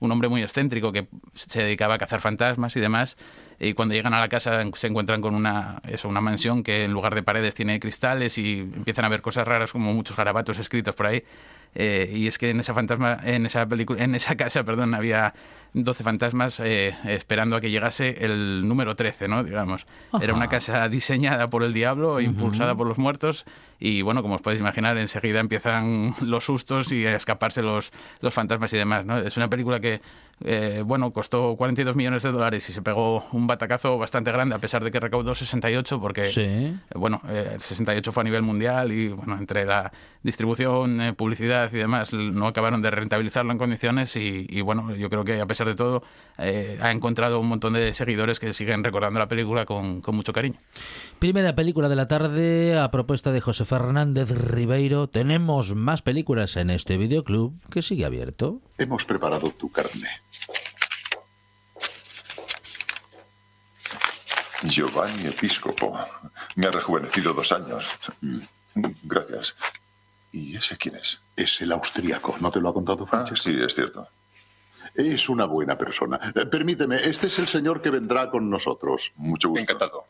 un hombre muy excéntrico que se dedicaba a cazar fantasmas y demás. Y cuando llegan a la casa se encuentran con una, eso, una mansión que en lugar de paredes tiene cristales y empiezan a ver cosas raras como muchos garabatos escritos por ahí. Eh, y es que en esa fantasma, en esa película, en esa casa, perdón, había 12 fantasmas eh, esperando a que llegase el número 13, ¿no? Digamos. Era una casa diseñada por el diablo, impulsada por los muertos, y bueno, como os podéis imaginar, enseguida empiezan los sustos y a escaparse los, los fantasmas y demás, ¿no? Es una película que eh, bueno, costó 42 millones de dólares y se pegó un batacazo bastante grande, a pesar de que recaudó 68, porque, eh, bueno, eh, el 68 fue a nivel mundial y, bueno, entre la distribución, publicidad y demás, no acabaron de rentabilizarlo en condiciones y, bueno, yo creo que a pesar de todo ha encontrado un montón de seguidores que siguen recordando la película con, con mucho cariño. Primera película de la tarde a propuesta de José Fernández Ribeiro. Tenemos más películas en este videoclub que sigue abierto. Hemos preparado tu carne. Giovanni Episcopo. Me ha rejuvenecido dos años. Gracias. ¿Y ese quién es? Es el austríaco. ¿No te lo ha contado Francesco? Ah, sí, es cierto. Es una buena persona. Eh, permíteme, este es el señor que vendrá con nosotros. Mucho gusto. Encantado.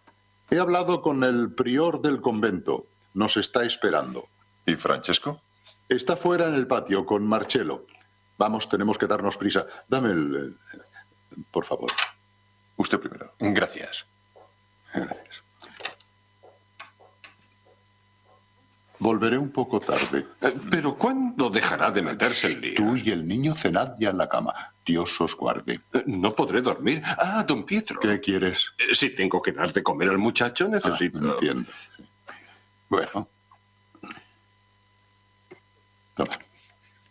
He hablado con el prior del convento. Nos está esperando. ¿Y Francesco? Está fuera en el patio con Marcello. Vamos, tenemos que darnos prisa. Dame el... Por favor. Usted primero. Gracias. Gracias. Volveré un poco tarde. Eh, ¿Pero cuándo dejará de meterse el día? Tú y el niño cenad ya en la cama. Dios os guarde. Eh, no podré dormir. Ah, don Pietro. ¿Qué quieres? Eh, si tengo que dar de comer al muchacho, necesito... Ah, entiendo. Bueno. Toma.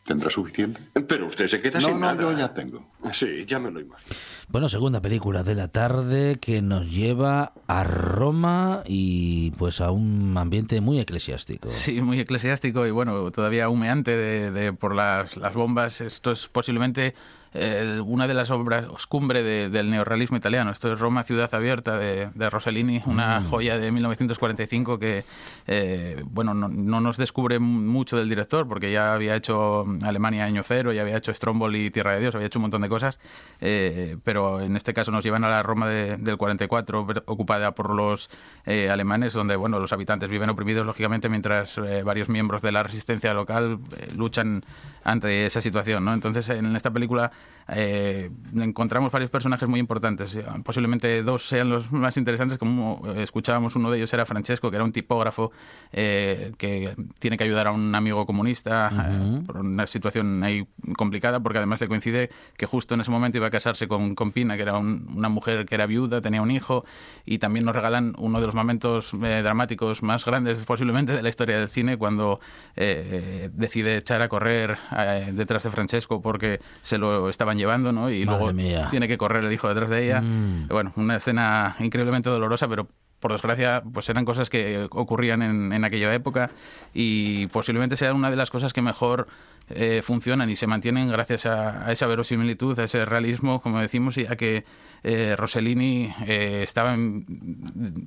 ¿Tendrá suficiente? Pero usted se queda no, sin no, nada. yo ya tengo. Sí, ya me lo imagino. Bueno, segunda película de la tarde que nos lleva a Roma y pues a un ambiente muy eclesiástico. Sí, muy eclesiástico y bueno, todavía humeante de, por las, las bombas. Esto es posiblemente eh, una de las obras cumbre del neorrealismo italiano. Esto es Roma, ciudad abierta de, Rossellini, una mm. joya de 1945 que, eh, bueno, no, nos descubre mucho del director porque ya había hecho Alemania año cero, ya había hecho Stromboli y Tierra de Dios, había hecho un montón de cosas, eh, pero en este caso nos llevan a la Roma del 44, ocupada por los alemanes, donde, bueno, los habitantes viven oprimidos, lógicamente, mientras varios miembros de la resistencia local luchan ante esa situación, ¿no? Entonces, en esta película eh, encontramos varios personajes muy importantes. Posiblemente dos sean los más interesantes, como escuchábamos, uno de ellos era Francesco, que era un tipógrafo eh, que tiene que ayudar a un amigo comunista eh, por una situación ahí complicada, porque además le coincide que justo en ese momento iba a casarse con, con Pina, que era una mujer que era viuda, tenía un hijo, y también nos regalan uno de los momentos dramáticos más grandes posiblemente de la historia del cine, cuando decide echar a correr detrás de Francesco porque se lo estaban llevando, ¿no? Y luego tiene que correr el hijo detrás de ella. Mm. Bueno, una escena increíblemente dolorosa, pero por desgracia, pues eran cosas que ocurrían en, en aquella época y posiblemente sea una de las cosas que mejor eh, funcionan y se mantienen gracias a, esa verosimilitud, a ese realismo, como decimos, y a que eh, Rossellini eh, estaba en-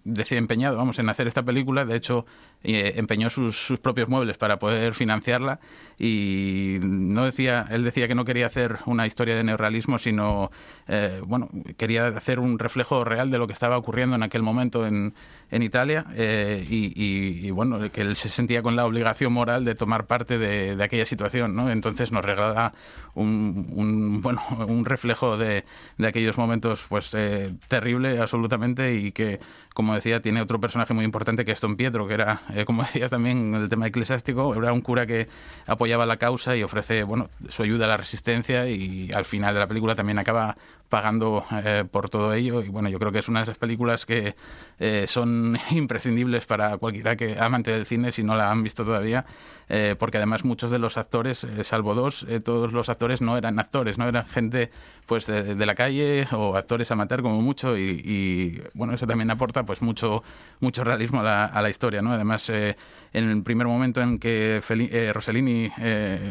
decía, empeñado vamos, en hacer esta película. De hecho, eh, empeñó sus, sus propios muebles para poder financiarla y no decía, él decía que no quería hacer una historia de neorrealismo, sino eh, bueno, quería hacer un reflejo real de lo que estaba ocurriendo en aquel momento en, en Italia eh, y, bueno, que él se sentía con la obligación moral de tomar parte de, aquella situación, ¿no? Entonces nos regala un, un, bueno, un reflejo de, de aquellos momentos pues eh, terrible absolutamente y que como decía tiene otro personaje muy importante que es Don Pietro que era eh, como decías también el tema eclesiástico era un cura que apoyaba la causa y ofrece bueno su ayuda a la resistencia y al final de la película también acaba pagando eh, por todo ello. Y bueno yo creo que es una de esas películas que eh, son imprescindibles para cualquiera que amante del cine si no la han visto todavía eh, porque además muchos de los actores eh, salvo dos eh, todos los actores no eran actores no eran gente pues de, de la calle o actores amateur como mucho. Y, bueno eso también aporta pues mucho mucho realismo a la, historia no además en el primer momento en que Feli- Rossellini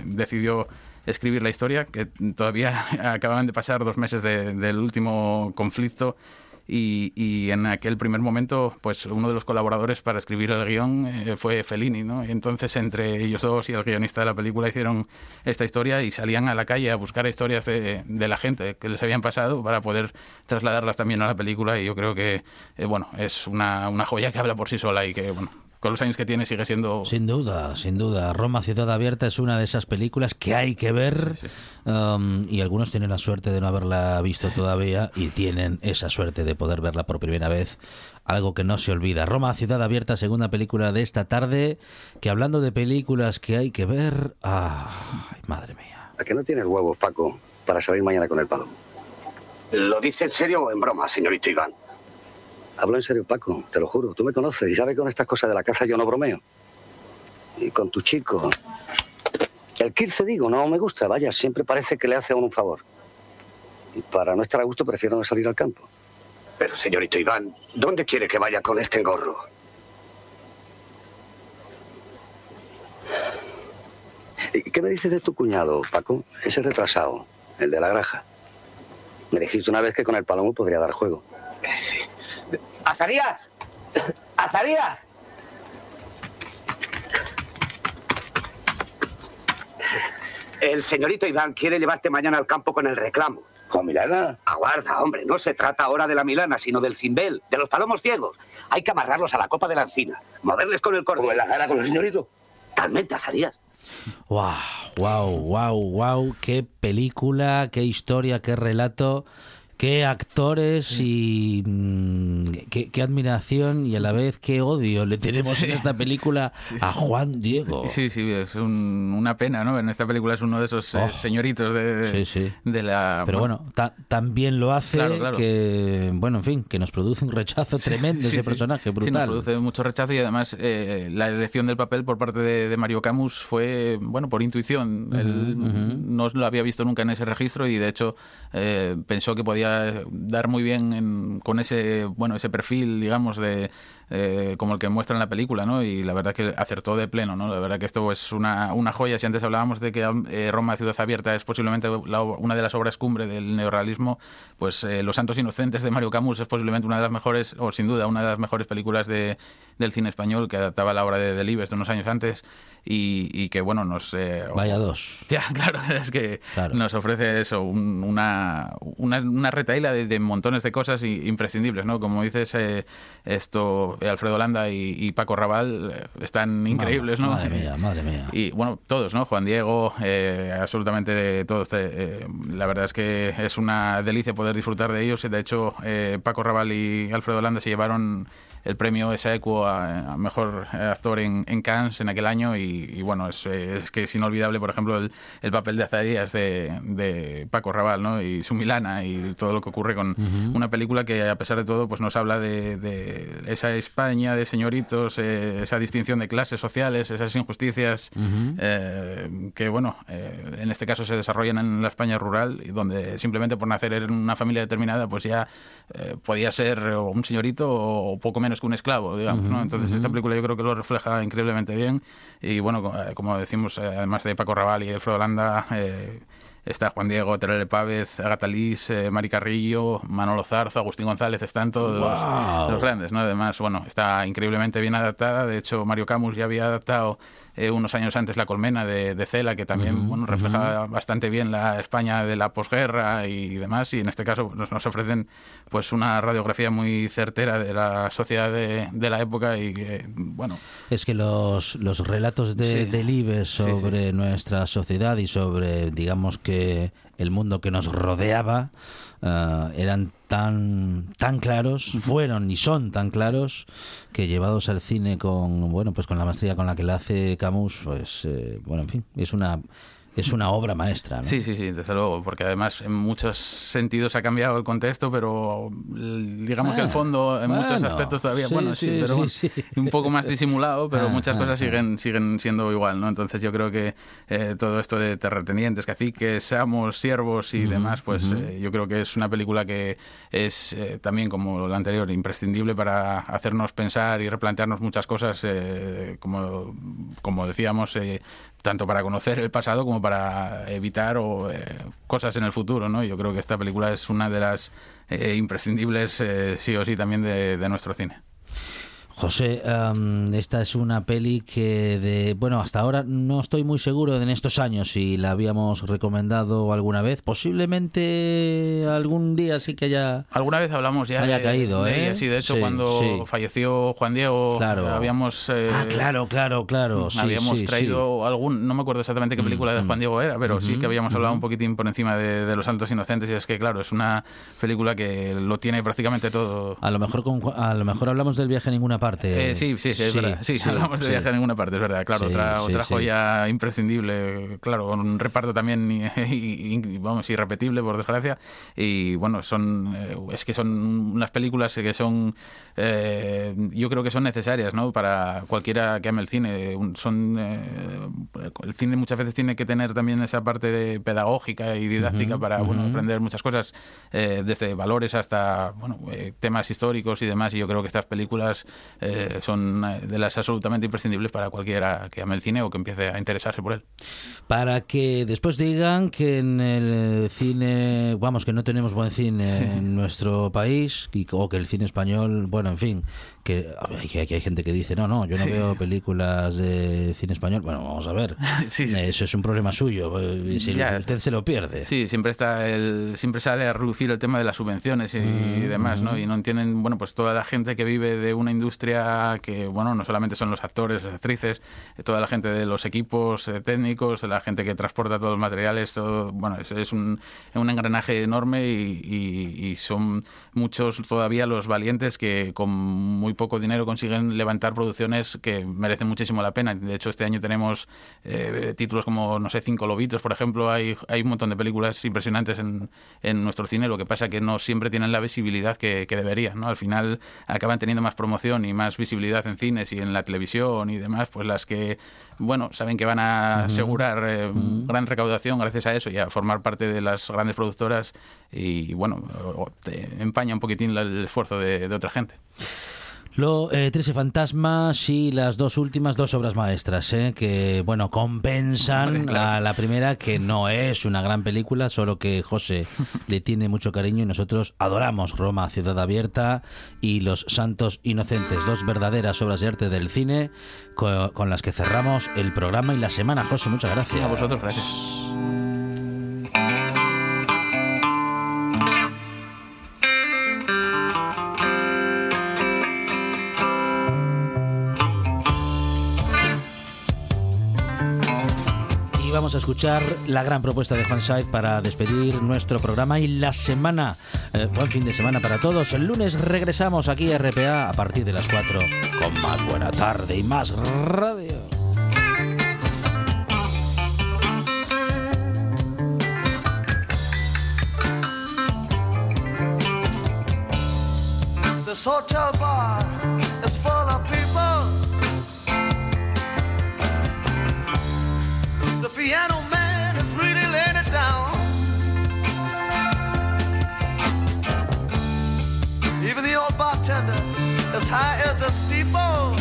decidió escribir la historia, que todavía acababan de pasar dos meses de- del último conflicto y, y en aquel primer momento, pues uno de los colaboradores para escribir el guion eh, fue Fellini, ¿no? Entonces entre ellos dos y el guionista de la película hicieron esta historia y salían a la calle a buscar historias de, de la gente que les habían pasado para poder trasladarlas también a la película y yo creo que, eh, bueno, es una, una joya que habla por sí sola y que, bueno, con los años que tiene sigue siendo Sin duda, sin duda. Roma Ciudad Abierta es una de esas películas que hay que ver um, y algunos tienen la suerte de no haberla visto todavía y tienen esa suerte de poder verla por primera vez. Algo que no se olvida. Roma Ciudad Abierta, segunda película de esta tarde, que hablando de películas que hay que ver... ¡Ay, madre mía! ¿A que no tienes huevos, Paco, para salir mañana con el palo? ¿Lo dice en serio o en broma, señorito Iván? Hablo en serio, Paco, te lo juro. Tú me conoces y sabes que con estas cosas de la caza yo no bromeo. Y con tu chico. El Kirce, digo, no me gusta, vaya, siempre parece que le hace a uno un favor. Y para no estar a gusto prefiero no salir al campo. Pero, señorito Iván, ¿dónde quiere que vaya con este engorro? ¿Y qué me dices de tu cuñado, Paco? Ese retrasado, el de la granja. Me dijiste una vez que con el palomo podría dar juego. Sí. ¡Azarías! ¡Azarías! El señorito Iván quiere llevarte mañana al campo con el reclamo. ¿Con Milana? Aguarda, hombre, no se trata ahora de la Milana, sino del cimbel, de los palomos ciegos. Hay que amarrarlos a la copa de la encina, moverles con el cordón. ¿Como en la gana con el señorito? Talmente, Azarías. ¡Wow! ¡Wow! ¡Wow! ¡Wow! ¡Qué película! ¡Qué historia! ¡Qué relato! Qué actores y mm, qué, qué admiración y a la vez qué odio le tenemos en Sí. esta película a Juan Diego. Sí, sí, es un- una pena, ¿no? En esta película es uno de esos eh, Oh. señoritos de, de- Sí, sí. de la... Pero bueno, ta- también lo hace Claro, claro. que, bueno, en fin, que nos produce un rechazo tremendo Sí, ese sí. personaje, Sí, nos brutal. produce mucho rechazo y además eh, la elección del papel por parte de, de Mario Camus fue, bueno, por intuición. Él no lo había visto nunca en ese registro y de hecho eh, pensó que podía dar muy bien en- con ese, bueno, ese perfil, digamos, de eh, como el que muestra en la película, ¿no? Y la verdad que acertó de pleno, ¿no? La verdad que esto es una, una joya. Si antes hablábamos de que eh, Roma Ciudad Abierta es posiblemente la una de las obras cumbre del neorrealismo, pues eh, Los Santos Inocentes de Mario Camus es posiblemente una de las mejores, o sin duda, una de las mejores películas de, del cine español que adaptaba la obra de Delibes de unos años antes y, y que, bueno, nos... eh, Vaya dos. ya, claro, es que nos ofrece eso, un- una, una, una retaíla de, de montones de cosas imprescindibles, ¿no? Como dices, eh, esto, eh, Alfredo Landa y, y Paco Raval eh, están increíbles, ¿no? Madre mía, madre mía. Y bueno, todos, ¿no? Juan Diego, eh, absolutamente de todos. eh, la verdad es que es una delicia poder disfrutar de ellos. De hecho, eh, Paco Raval y Alfredo Landa se llevaron el premio Esaequo a, a mejor eh, actor en, en Cannes en aquel año y, y bueno, es, eh, es que es inolvidable, por ejemplo, el, el papel de Azarías de, de Paco Raval, ¿no? Y su Milana y todo lo que ocurre con Ujú. una película que a pesar de todo pues nos habla de, de esa España de señoritos, eh, esa distinción de clases sociales, esas injusticias Ujú. eh, que bueno, eh, en este caso se desarrollan en la España rural y donde simplemente por nacer en una familia determinada pues ya eh, podía ser o un señorito o poco menos que un esclavo, digamos, ¿no? Entonces esta película yo creo que lo refleja increíblemente bien y bueno, eh, como decimos, eh, además de Paco Raval y Alfredo Landa, eh, está Juan Diego, Terele Pávez, Agatha Liz, eh, Mari Carrillo, Manolo Zarzo, Agustín González, están todos Wow. los, los grandes, ¿no? Además, bueno, está increíblemente bien adaptada. De hecho, Mario Camus ya había adaptado eh, unos años antes La Colmena de, de Cela, que también Ujú, bueno, refleja bastante bien la España de la posguerra y demás. Y en este caso nos, nos ofrecen pues una radiografía muy certera de la sociedad de, de la época y que, bueno, Es que los, los relatos de Sí. Delibes Sí, sobre nuestra sociedad y sobre, digamos que, el mundo que nos rodeaba eh, eran tan, tan claros, fueron y son tan claros, que llevados al cine con, bueno, pues con la maestría con la que la hace Camus, pues, eh, bueno, en fin, es una, es una obra maestra. ¿no? Sí, sí, sí, desde luego, porque además en muchos sentidos ha cambiado el contexto, pero digamos que el Bueno, fondo en muchos aspectos todavía, sí, bueno, sí, sí, pero sí, un poco más disimulado, pero Ah, muchas ah, cosas ah. siguen siguen siendo igual, ¿no? Entonces yo creo que eh, todo esto de terratenientes, caciques, seamos siervos y demás, pues eh, yo creo que es una película que es eh, también, como la anterior, imprescindible para hacernos pensar y replantearnos muchas cosas, eh, como, como decíamos, eh, tanto para conocer el pasado como para evitar o, eh, cosas en el futuro, ¿no? Yo creo que esta película es una de las eh, imprescindibles, eh, sí o sí, también de, de nuestro cine. José, esta es una peli que de bueno hasta ahora no estoy muy seguro en estos años si la habíamos recomendado alguna vez. Posiblemente algún día sí que haya Alguna vez hablamos ya haya de, caído, de ¿eh? ella, sí, de hecho Sí, cuando sí. falleció Juan Diego Claro. habíamos eh, Ah, claro, claro, claro. Sí, habíamos traído algún, no me acuerdo exactamente qué Mm, película de mm. Juan Diego era, pero sí que habíamos hablado ujú. un poquitín por encima de, de Los Santos Inocentes y es que claro, es una película que lo tiene prácticamente todo. A lo mejor con, a lo mejor hablamos del viaje a ninguna parte. Eh, sí, sí, sí, es verdad. Sí, hablamos de sí. viaje a ninguna parte, es verdad. Claro, Sí, otra, sí, otra sí. joya imprescindible, claro, con un reparto también, y- y- y- vamos, irrepetible, por desgracia. Y bueno, son, eh, es que son unas películas que son, eh, yo creo que son necesarias, ¿no? Para cualquiera que ame el cine. Son, eh, el cine muchas veces tiene que tener también esa parte de pedagógica y didáctica para, bueno, aprender muchas cosas, eh, desde valores hasta, bueno, temas históricos y demás. Y yo creo que estas películas eh, son eh, de las absolutamente imprescindibles para cualquiera que ame el cine o que empiece a interesarse por él. Para que después digan que en el cine, vamos, que no tenemos buen cine en nuestro país y, o que el cine español, bueno, en fin, que hay, que hay gente que dice, no, no, yo no Sí, veo películas de cine español. Bueno, vamos a ver. Sí. Eso es un problema suyo. eh, Si Ya. usted se lo pierde. Sí, siempre está el, siempre sale a relucir el tema de las subvenciones y, Mm, demás, ¿no? mm. Y no entienden, bueno, pues toda la gente que vive de una industria que, bueno, no solamente son los actores, las actrices, eh, toda la gente de los equipos eh, técnicos, la gente que transporta todos los materiales, todo, bueno, es, es un, engranaje enorme y son muchos todavía los valientes que con muy poco dinero consiguen levantar producciones que merecen muchísimo la pena. De hecho, este año tenemos eh, títulos como, no sé, Cinco Lobitos, por ejemplo. Hay, hay un montón de películas impresionantes en, en nuestro cine, lo que pasa que no siempre tienen la visibilidad que, que deberían. ¿no? Al final acaban teniendo más promoción y más visibilidad en cines y en la televisión y demás, pues las que, bueno, saben que van a asegurar eh, gran recaudación gracias a eso y a formar parte de las grandes productoras y, bueno, te empaña un poquitín la- el esfuerzo de, de otra gente. Lo, eh, Trece Fantasmas y las dos últimas, dos obras maestras, eh, que, bueno, compensan Hombre, claro. a la primera, que no es una gran película, solo que José le tiene mucho cariño y nosotros adoramos Roma, Ciudad Abierta y Los Santos Inocentes, dos verdaderas obras de arte del cine co- con, las que cerramos el programa y la semana. José, muchas gracias. A vosotros, gracias. Vamos a escuchar la gran propuesta de Juan Said para despedir nuestro programa y la semana. Eh, buen fin de semana para todos. El lunes regresamos aquí a RPA a partir de las 4 con más buena tarde y más radio. This hotel bar piano man is really laying it down. Even the old bartender, as high as a steeple.